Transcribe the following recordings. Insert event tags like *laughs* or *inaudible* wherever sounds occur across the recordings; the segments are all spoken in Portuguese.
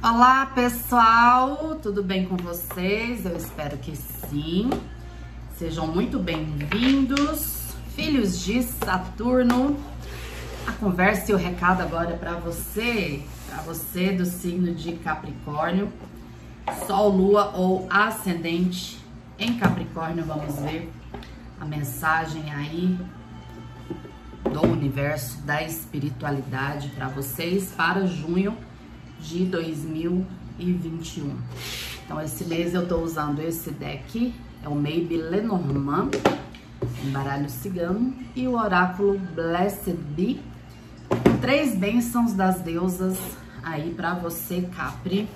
Olá, pessoal! Tudo bem com vocês? Eu espero que sim. Sejam muito bem-vindos, filhos de Saturno. A conversa e o recado agora é para você, para você do signo de Capricórnio, Sol, Lua ou Ascendente em Capricórnio. Vamos ver a mensagem aí do universo da espiritualidade para vocês para junho de 2021. Então, esse mês eu tô usando esse deck, é o Maybe Lenormand, um baralho cigano, e o oráculo Blessed Be, três bênçãos das deusas aí para você, Capri,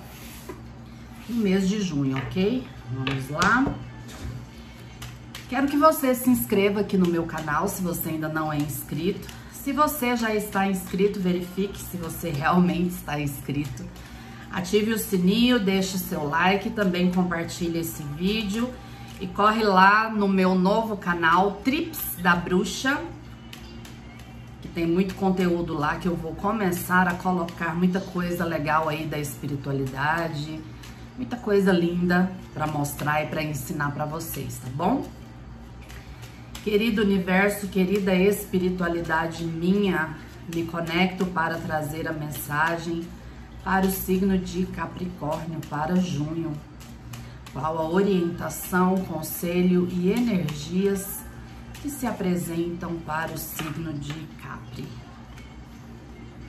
no mês de junho, ok? Vamos lá. Quero que você se inscreva aqui no meu canal, se você ainda não é inscrito. Se você já está inscrito, verifique se você realmente está inscrito. Ative o sininho, deixe seu like, também compartilhe esse vídeo e corre lá no meu novo canal Trips da Bruxa, que tem muito conteúdo lá que eu vou começar a colocar muita coisa legal aí da espiritualidade, muita coisa linda para mostrar e para ensinar para vocês, tá bom? Querido universo, querida espiritualidade minha, me conecto para trazer a mensagem para o signo de Capricórnio para junho. Qual a orientação, conselho e energias que se apresentam para o signo de Capri?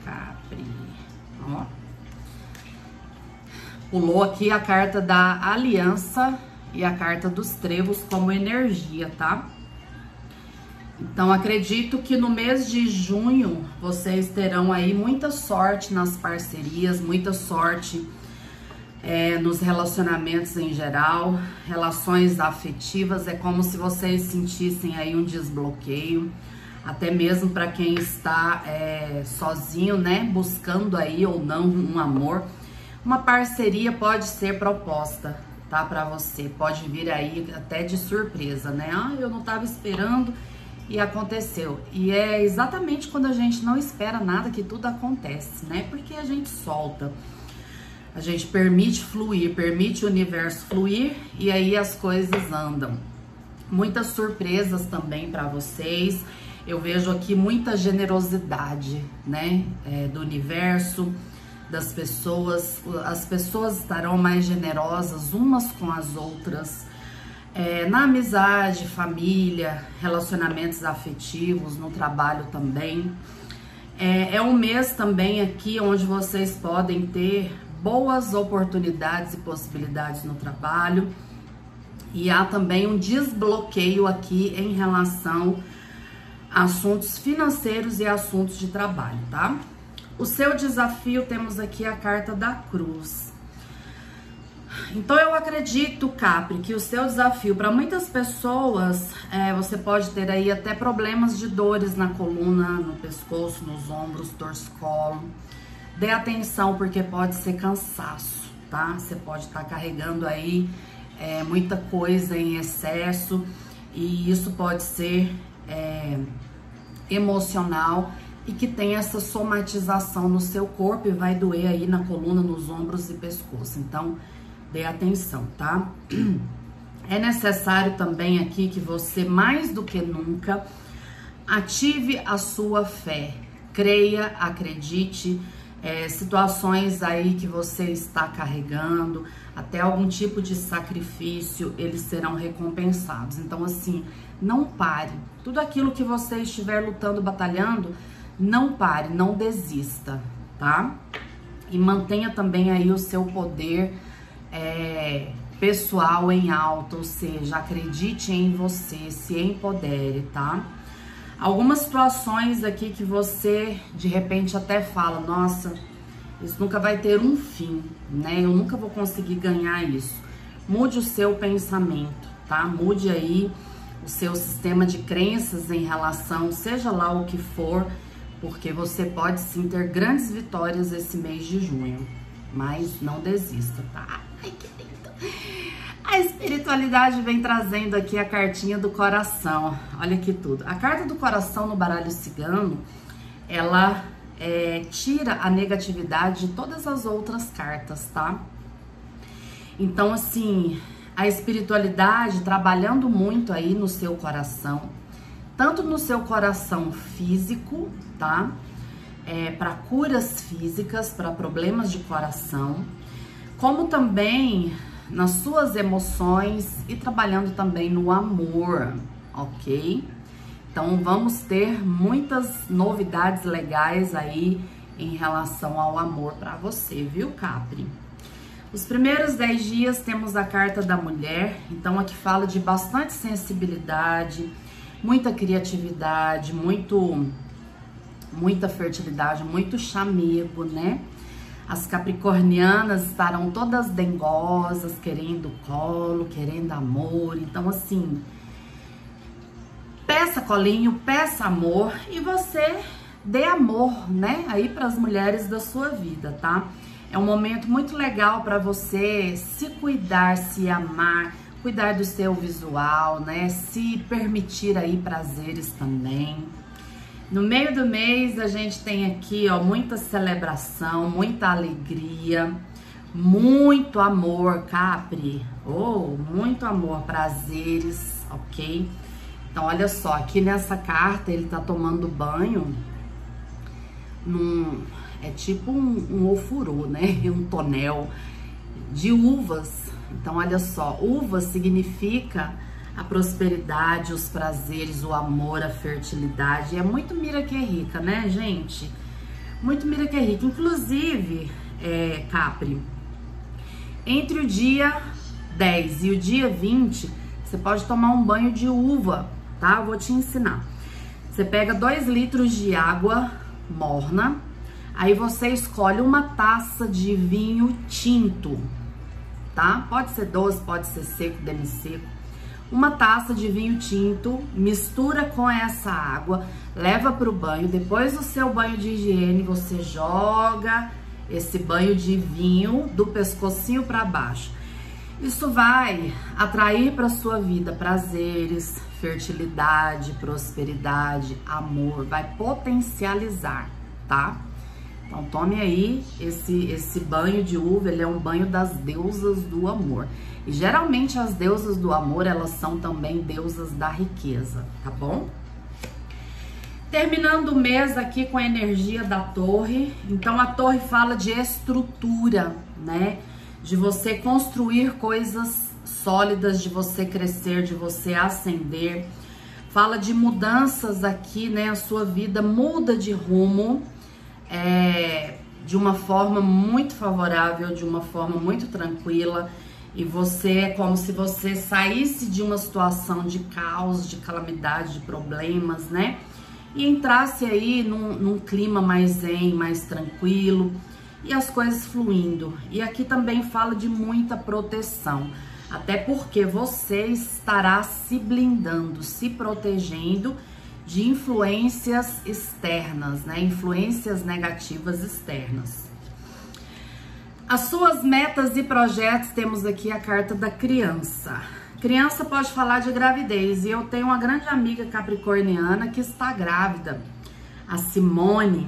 Capri. Ó. Pulou aqui a carta da aliança e a carta dos trevos como energia, tá? Então acredito que no mês de junho vocês terão aí muita sorte nas parcerias, muita sorte é, nos relacionamentos em geral, relações afetivas. É como se vocês sentissem aí um desbloqueio, até mesmo para quem está é, sozinho, né, buscando aí ou não um amor. Uma parceria pode ser proposta, tá, para você. Pode vir aí até de surpresa, né? Ah, eu não estava esperando e aconteceu. E é exatamente quando a gente não espera nada que tudo acontece, né? Porque a gente solta. A gente permite fluir, permite o universo fluir e aí as coisas andam. Muitas surpresas também para vocês. Eu vejo aqui muita generosidade, né, é, do universo, das pessoas. As pessoas estarão mais generosas umas com as outras é, na amizade, família, relacionamentos afetivos, no trabalho também. É, é um mês também aqui onde vocês podem ter boas oportunidades e possibilidades no trabalho. E há também um desbloqueio aqui em relação a assuntos financeiros e assuntos de trabalho, tá? O seu desafio, temos aqui a carta da cruz. Então eu acredito, Capri, que o seu desafio para muitas pessoas, é, você pode ter aí até problemas de dores na coluna, no pescoço, nos ombros, torcicolo. Dê atenção porque pode ser cansaço, tá? Você pode estar tá carregando aí é, muita coisa em excesso e isso pode ser é, emocional e que tem essa somatização no seu corpo e vai doer aí na coluna, nos ombros e pescoço. Então, dê atenção, tá? *clears throat* É necessário também aqui que você, mais do que nunca, ative a sua fé. Creia, acredite, é, situações aí que você está carregando, até algum tipo de sacrifício, eles serão recompensados. Então, assim, não pare. Tudo aquilo que você estiver lutando, batalhando, não pare, não desista, tá? E mantenha também aí o seu poder é, pessoal em alta, ou seja, acredite em você, se empodere, tá? Algumas situações aqui que você de repente até fala, nossa, isso nunca vai ter um fim, né? Eu nunca vou conseguir ganhar isso. Mude o seu pensamento, tá? Mude aí o seu sistema de crenças em relação, seja lá o que for, porque você pode sim ter grandes vitórias esse mês de junho. Mas não desista, tá? Ai, que lindo! A espiritualidade vem trazendo aqui a cartinha do coração. Olha que tudo. A carta do coração no baralho cigano, ela é, tira a negatividade de todas as outras cartas, tá? Então, assim, a espiritualidade trabalhando muito aí no seu coração, tanto no seu coração físico, tá? É, para curas físicas, para problemas de coração, como também nas suas emoções e trabalhando também no amor, ok? Então vamos ter muitas novidades legais aí em relação ao amor para você, viu, Capri? Os primeiros 10 dias temos a carta da mulher, então aqui fala de bastante sensibilidade, muita criatividade, muito muita fertilidade, muito chamego, né? As capricornianas estarão todas dengosas, querendo colo, querendo amor. Então, assim, peça colinho, peça amor e você dê amor, né? Aí para as mulheres da sua vida, tá? É um momento muito legal para você se cuidar, se amar, cuidar do seu visual, né? Se permitir aí prazeres também. No meio do mês a gente tem aqui, ó, muita celebração, muita alegria, muito amor, Capri. Oh, muito amor, prazeres, ok? Então, olha só, aqui nessa carta ele tá tomando banho num é tipo um, um ofurô, né? *laughs* Um tonel de uvas. Então, olha só, uva significa a prosperidade, os prazeres, o amor, a fertilidade. É muito mira que é rica, né, gente? Muito mira que é rica. Inclusive, é, Capri, entre o dia 10 e o dia 20, você pode tomar um banho de uva, tá? Eu vou te ensinar. Você pega 2 litros de água morna, Aí você escolhe uma taça de vinho tinto, tá? Pode ser doce, pode ser seco, demi-seco. Uma taça de vinho tinto, mistura com essa água, leva para o banho. Depois do seu banho de higiene, você joga esse banho de vinho do pescocinho para baixo. Isso vai atrair para sua vida prazeres, fertilidade, prosperidade, amor, vai potencializar, tá? Então tome aí esse, esse banho de uva, ele é um banho das deusas do amor. E geralmente as deusas do amor, elas são também deusas da riqueza, tá bom? Terminando o mês aqui com a energia da torre. Então a torre fala de estrutura, né? De você construir coisas sólidas, de você crescer, de você ascender. Fala de mudanças aqui, né? A sua vida muda de rumo é, de uma forma muito favorável, de uma forma muito tranquila. E você é como se você saísse de uma situação de caos, de calamidade, de problemas, né? E entrasse aí num, num clima mais zen, mais tranquilo e as coisas fluindo. E aqui também fala de muita proteção, até porque você estará se blindando, se protegendo de influências externas, né? Influências negativas externas. As suas metas e projetos, temos aqui a carta da criança. Criança pode falar de gravidez e eu tenho uma grande amiga capricorniana que está grávida, a Simone.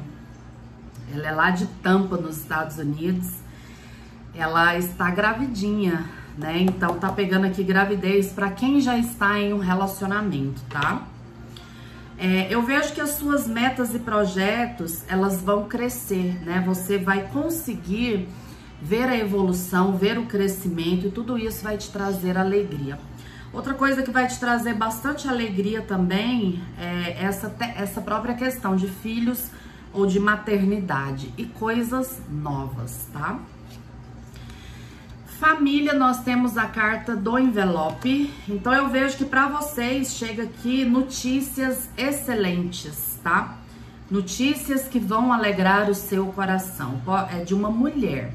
Ela é lá de Tampa, nos Estados Unidos. Ela está gravidinha, né? Então tá pegando aqui gravidez para quem já está em um relacionamento, tá? É, eu vejo que as suas metas e projetos, elas vão crescer, né? Você vai conseguir ver a evolução, ver o crescimento e tudo isso vai te trazer alegria. Outra coisa que vai te trazer bastante alegria também é essa, essa própria questão de filhos ou de maternidade e coisas novas, tá? Família, nós temos a carta do envelope. Então eu vejo que para vocês chega aqui notícias excelentes, tá? Notícias que vão alegrar o seu coração. É de uma mulher.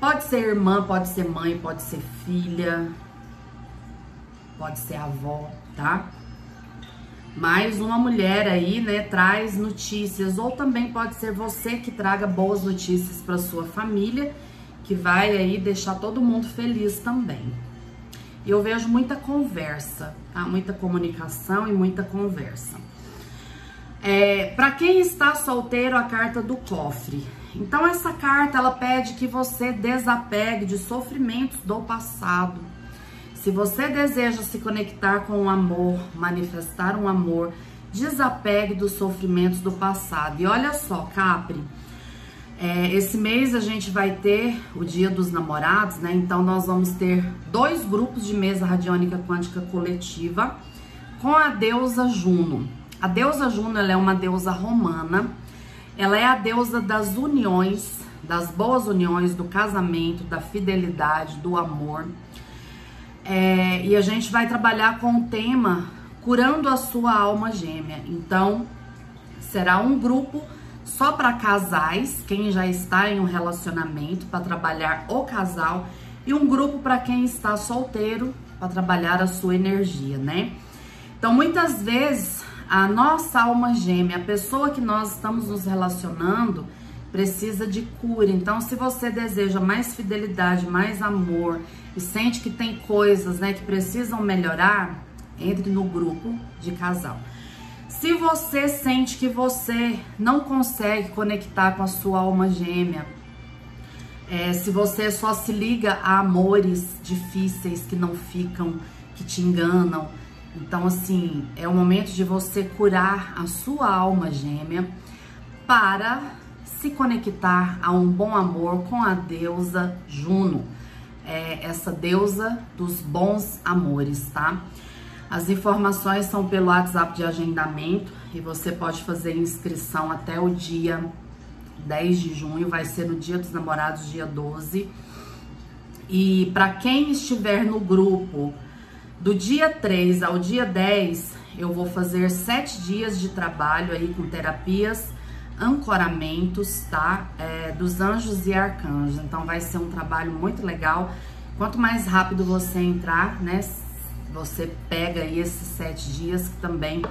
Pode ser irmã, pode ser mãe, pode ser filha, pode ser avó, tá? Mais uma mulher aí, né, traz notícias ou também pode ser você que traga boas notícias para sua família que vai aí deixar todo mundo feliz também. Eu vejo muita conversa, tá? Muita comunicação e muita conversa. É, para quem está solteiro, a carta do cofre. Então essa carta ela pede que você desapegue de sofrimentos do passado. Se você deseja se conectar com o amor, manifestar um amor, desapegue dos sofrimentos do passado. E olha só, Capri, é, esse mês a gente vai ter o Dia dos Namorados, né? Então nós vamos ter dois grupos de mesa radiônica quântica coletiva com a deusa Juno. A deusa Juno é uma deusa romana ela é a deusa das uniões, das boas uniões, do casamento, da fidelidade, do amor. É, e a gente vai trabalhar com o tema curando a sua alma gêmea. Então, será um grupo só para casais, quem já está em um relacionamento, para trabalhar o casal, e um grupo para quem está solteiro, para trabalhar a sua energia, né? Então, muitas vezes a nossa alma gêmea, a pessoa que nós estamos nos relacionando, precisa de cura. Então, se você deseja mais fidelidade, mais amor e sente que tem coisas, né, que precisam melhorar, entre no grupo de casal. Se você sente que você não consegue conectar com a sua alma gêmea, é, se você só se liga a amores difíceis que não ficam, que te enganam, então, assim, é o momento de você curar a sua alma gêmea para se conectar a um bom amor com a deusa Juno, é essa deusa dos bons amores, tá? As informações são pelo WhatsApp de agendamento e você pode fazer inscrição até o dia 10 de junho, vai ser no Dia dos Namorados, dia 12. E para quem estiver no grupo do dia 3 ao dia 10, eu vou fazer sete dias de trabalho aí com terapias, ancoramentos, tá? É, dos anjos e arcanjos. Então vai ser um trabalho muito legal. Quanto mais rápido você entrar, né? Você pega aí esses sete dias que também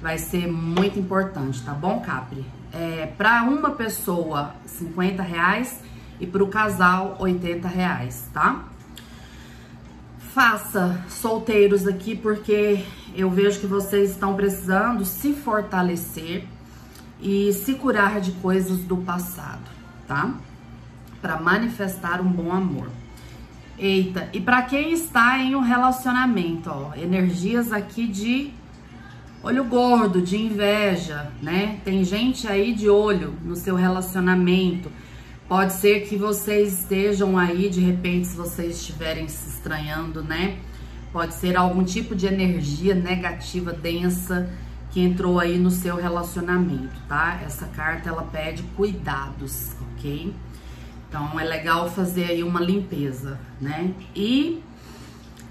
vai ser muito importante, tá bom, Capri? É, para uma pessoa, 50 reais e para o casal, 80 reais, tá? faça solteiros aqui, porque eu vejo que vocês estão precisando se fortalecer e se curar de coisas do passado, tá? Para manifestar um bom amor. Eita, e para quem está em um relacionamento, ó, energias aqui de olho gordo, de inveja, né? Tem gente aí de olho no seu relacionamento Pode ser que vocês estejam aí, de repente, se vocês estiverem se estranhando, né? Pode ser algum tipo de energia negativa, densa, que entrou aí no seu relacionamento, tá? Essa carta, ela pede cuidados, ok? Então, é legal fazer aí uma limpeza, né? E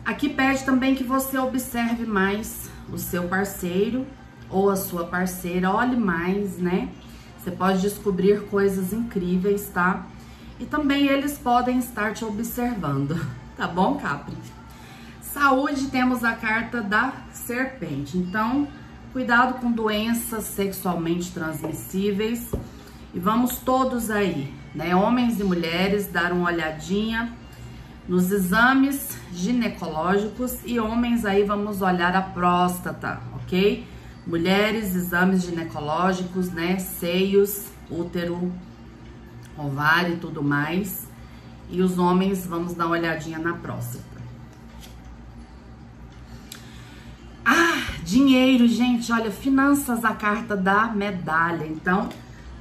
aqui pede também que você observe mais o seu parceiro ou a sua parceira, olhe mais, né? Você pode descobrir coisas incríveis, tá? E também eles podem estar te observando, *laughs* tá bom, Capri? Saúde, temos a carta da serpente. Então, cuidado com doenças sexualmente transmissíveis. E vamos todos aí, né, homens e mulheres, dar uma olhadinha nos exames ginecológicos e homens aí vamos olhar a próstata, ok? Mulheres, exames ginecológicos, né? Seios, útero, ovário e tudo mais. E os homens, vamos dar uma olhadinha na próstata. Ah, dinheiro, gente. Olha, finanças, a carta da medalha. Então,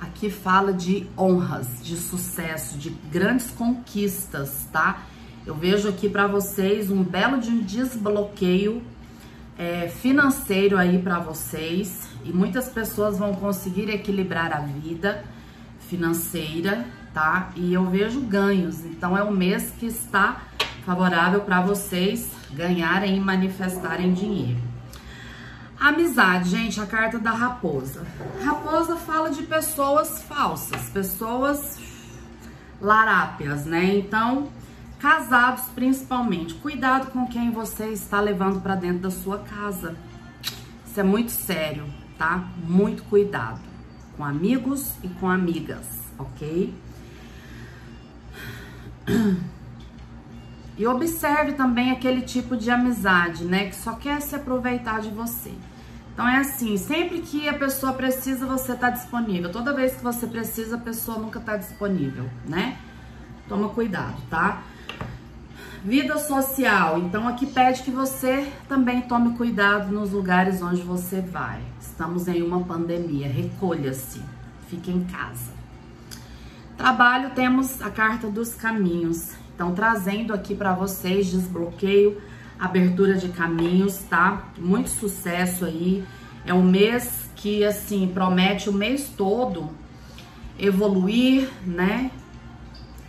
aqui fala de honras, de sucesso, de grandes conquistas, tá? Eu vejo aqui para vocês um belo de um desbloqueio é, financeiro aí para vocês e muitas pessoas vão conseguir equilibrar a vida financeira, tá? E eu vejo ganhos, então é o mês que está favorável para vocês ganharem e manifestarem dinheiro. Amizade, gente, a carta da raposa. Raposa fala de pessoas falsas, pessoas larápias, né? Então, Casados, principalmente, cuidado com quem você está levando para dentro da sua casa. Isso é muito sério, tá? Muito cuidado com amigos e com amigas, ok? *clears throat* E observe também aquele tipo de amizade, né, que só quer se aproveitar de você. Então é assim, sempre que a pessoa precisa, você tá disponível. Toda vez que você precisa, a pessoa nunca tá disponível, né? Toma cuidado, tá? Vida social. Então aqui pede que você também tome cuidado nos lugares onde você vai. Estamos em uma pandemia. Recolha-se. Fique em casa. Trabalho temos a carta dos caminhos. Então trazendo aqui para vocês desbloqueio abertura de caminhos, tá? Muito sucesso aí. É um mês que, assim, promete o mês todo evoluir, né?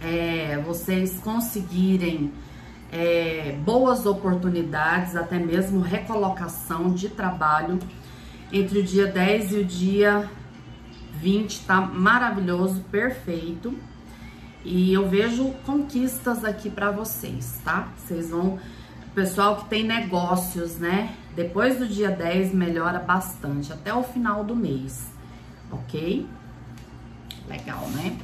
É, vocês conseguirem é, boas oportunidades, até mesmo recolocação de trabalho entre o dia 10 e o dia 20, tá maravilhoso, perfeito. E eu vejo conquistas aqui para vocês, tá? Vocês vão pessoal que tem negócios, né? Depois do dia 10 melhora bastante, até o final do mês, ok? Legal, né?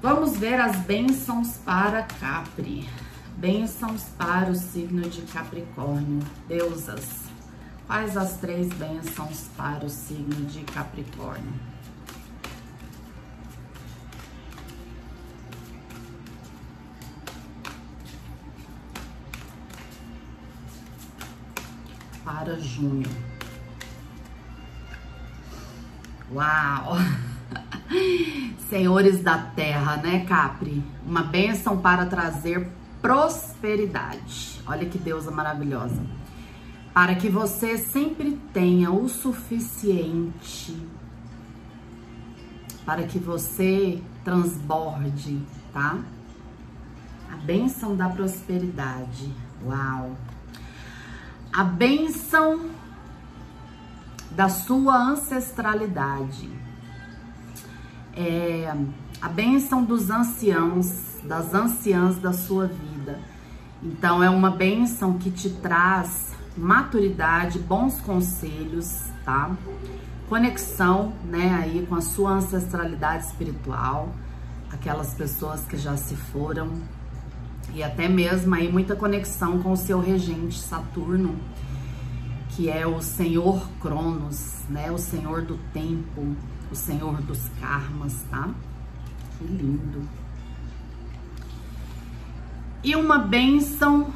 Vamos ver as bênçãos para Capri. Bênçãos para o signo de Capricórnio. Deusas, quais as três bênçãos para o signo de Capricórnio? Para junho. Uau! *laughs* Senhores da terra, né, Capri? Uma bênção para trazer prosperidade. Olha que deusa maravilhosa. Para que você sempre tenha o suficiente para que você transborde, tá? A bênção da prosperidade. Uau! A bênção da sua ancestralidade, é, a bênção dos anciãos, das anciãs da sua vida. Então, é uma bênção que te traz maturidade, bons conselhos, tá? Conexão, né, aí com a sua ancestralidade espiritual, aquelas pessoas que já se foram, e até mesmo aí muita conexão com o seu regente Saturno, que é o Senhor Cronos, né? O Senhor do tempo, o Senhor dos karmas, tá? Que lindo. E uma bênção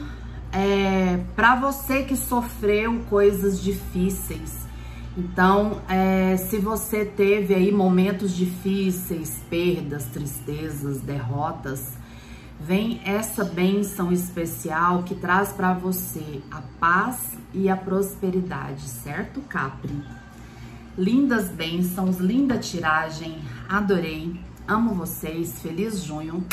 é, para você que sofreu coisas difíceis. Então, é, se você teve aí momentos difíceis, perdas, tristezas, derrotas, vem essa bênção especial que traz para você a paz e a prosperidade, certo, Capri? Lindas bênçãos, linda tiragem, adorei, amo vocês, feliz junho,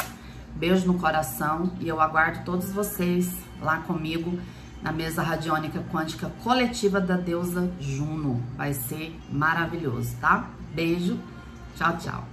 beijo no coração e eu aguardo todos vocês lá comigo na mesa radiônica quântica coletiva da deusa Juno. Vai ser maravilhoso, tá? Beijo, tchau, tchau.